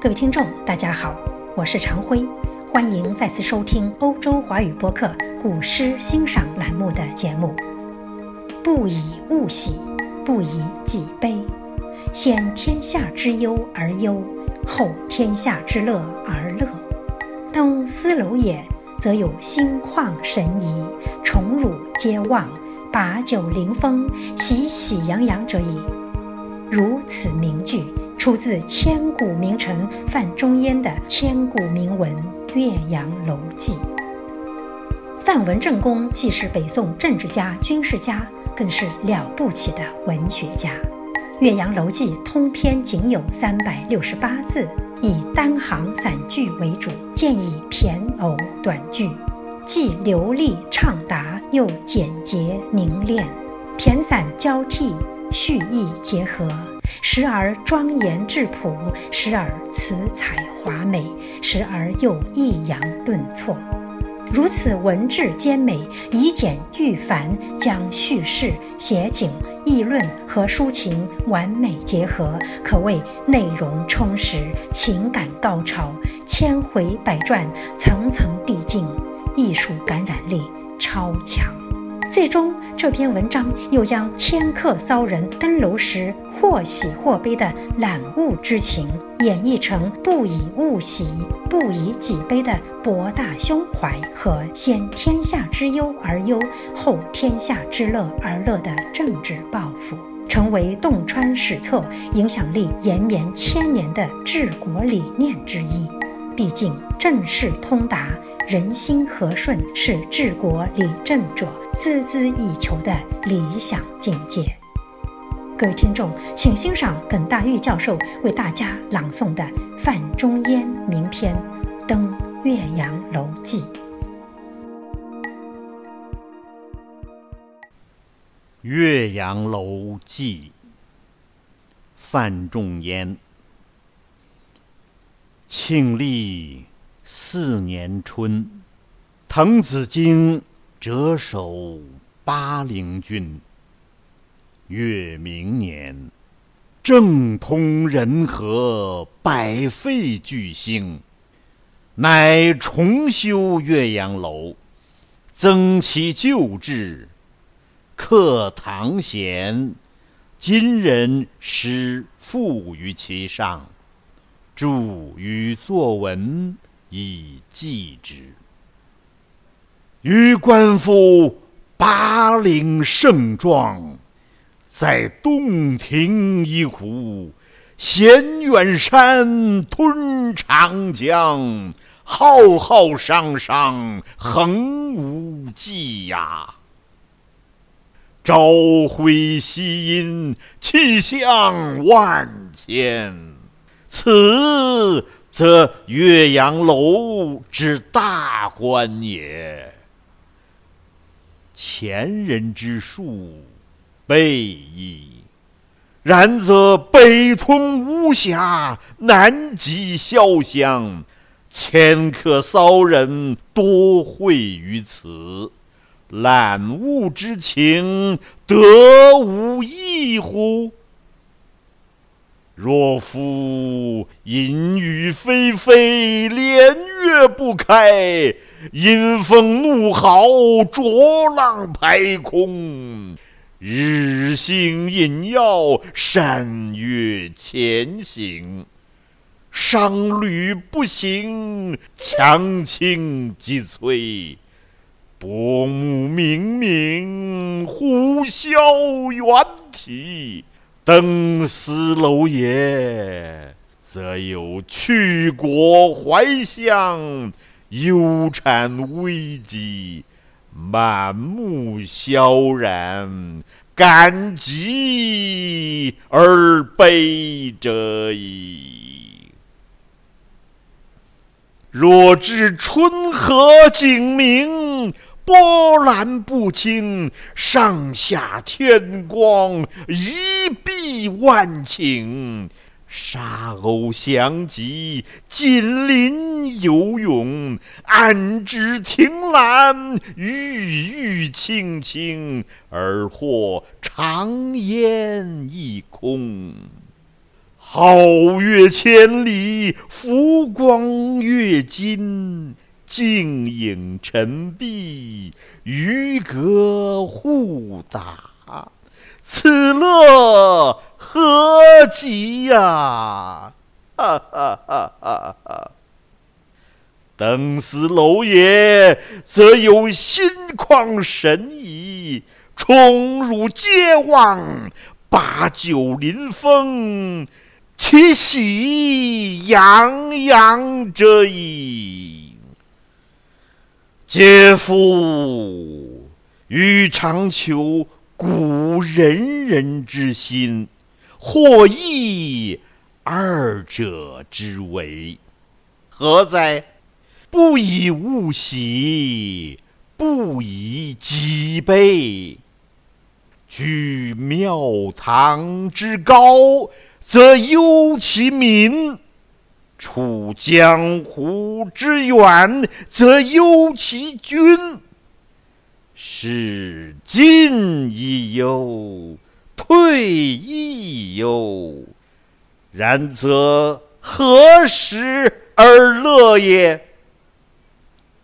各位听众，大家好，我是常辉，欢迎再次收听欧洲华语播客《古诗欣赏》栏目的节目。不以物喜，不以己悲，先天下之忧而忧，后天下之乐而乐。登斯楼也，则有心旷神怡，宠辱皆忘，把酒临风，其喜洋洋者矣。如此名句。出自千古名臣范仲淹的千古名文《岳阳楼记》。范文正公既是北宋政治家、军事家，更是了不起的文学家。《岳阳楼记》通篇仅有三百六十八字，以单行散句为主，见以骈偶短句，既流利畅达，又简洁凝练，骈散交替，叙意结合。时而庄严质朴，时而辞采华美，时而又抑扬顿挫。如此文质兼美，以简喻繁，将叙事、写景、议论和抒情完美结合，可谓内容充实，情感高潮，千回百转，层层递进，艺术感染力超强。最终，这篇文章又将迁客骚人登楼时或喜或悲的览物之情，演绎成不以物喜，不以己悲的博大胸怀和先天下之忧而忧，后天下之乐而乐的政治抱负，成为洞穿史册、影响力延绵千年的治国理念之一。毕竟，政事通达。人心和顺是治国理政者孜孜以求的理想境界。各位听众，请欣赏耿大玉教授为大家朗诵的范仲淹名篇《登岳阳楼记》。《岳阳楼记》范仲淹，庆历。四年春，滕子京谪守巴陵郡。越明年，政通人和，百废具兴，乃重修岳阳楼，增其旧制，刻唐贤今人诗赋于其上，著于作文。以记之。予观夫巴陵胜状，在洞庭一湖，衔远山，吞长江，浩浩汤汤，横无际呀！朝晖夕阴，气象万千。此。则岳阳楼之大观也。前人之述，备矣。然则北通巫峡，南极潇湘，迁客骚人多会于此，览物之情，得无异乎？若夫淫雨霏霏，连月不开；阴风怒号，浊浪排空；日星隐曜，山岳前行。商旅不行，强倾击摧；薄暮冥冥，呼啸猿啼。登斯楼也，则有去国怀乡，忧谗危机，满目萧然，感极而悲者矣。若知春和景明。波澜不惊，上下天光，一碧万顷；沙鸥翔集，锦鳞游泳，岸芷汀兰郁郁青青，而或长烟一空？皓月千里，浮光跃金，静影沉璧，渔歌互答，此乐何极呀！哈哈哈哈哈！登斯楼也，则有心旷神怡，宠辱皆忘，把酒临风。其喜洋洋者矣。嗟夫！欲尝求古仁人之心，或异二者之为，何哉？不以物喜，不以己悲。居庙堂之高。则忧其民，处江湖之远，则忧其君。是进亦忧，退亦忧。然则何时而乐也？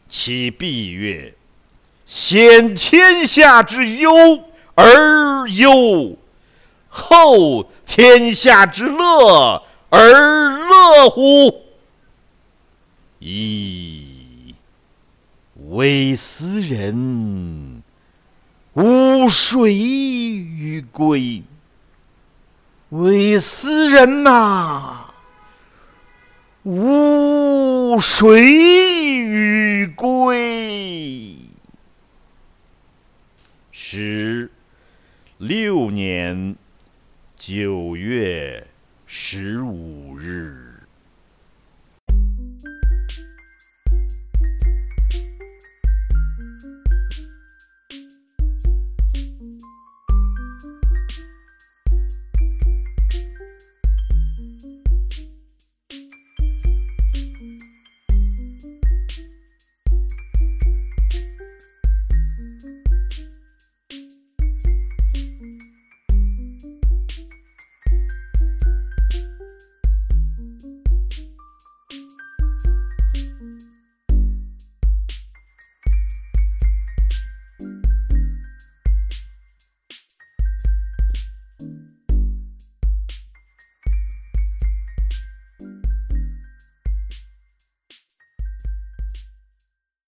其必曰：先天下之忧而忧，后。天下之乐而乐乎？噫！微斯人，吾谁与归？为斯人呐，吾谁与归？十六年。九月十五日。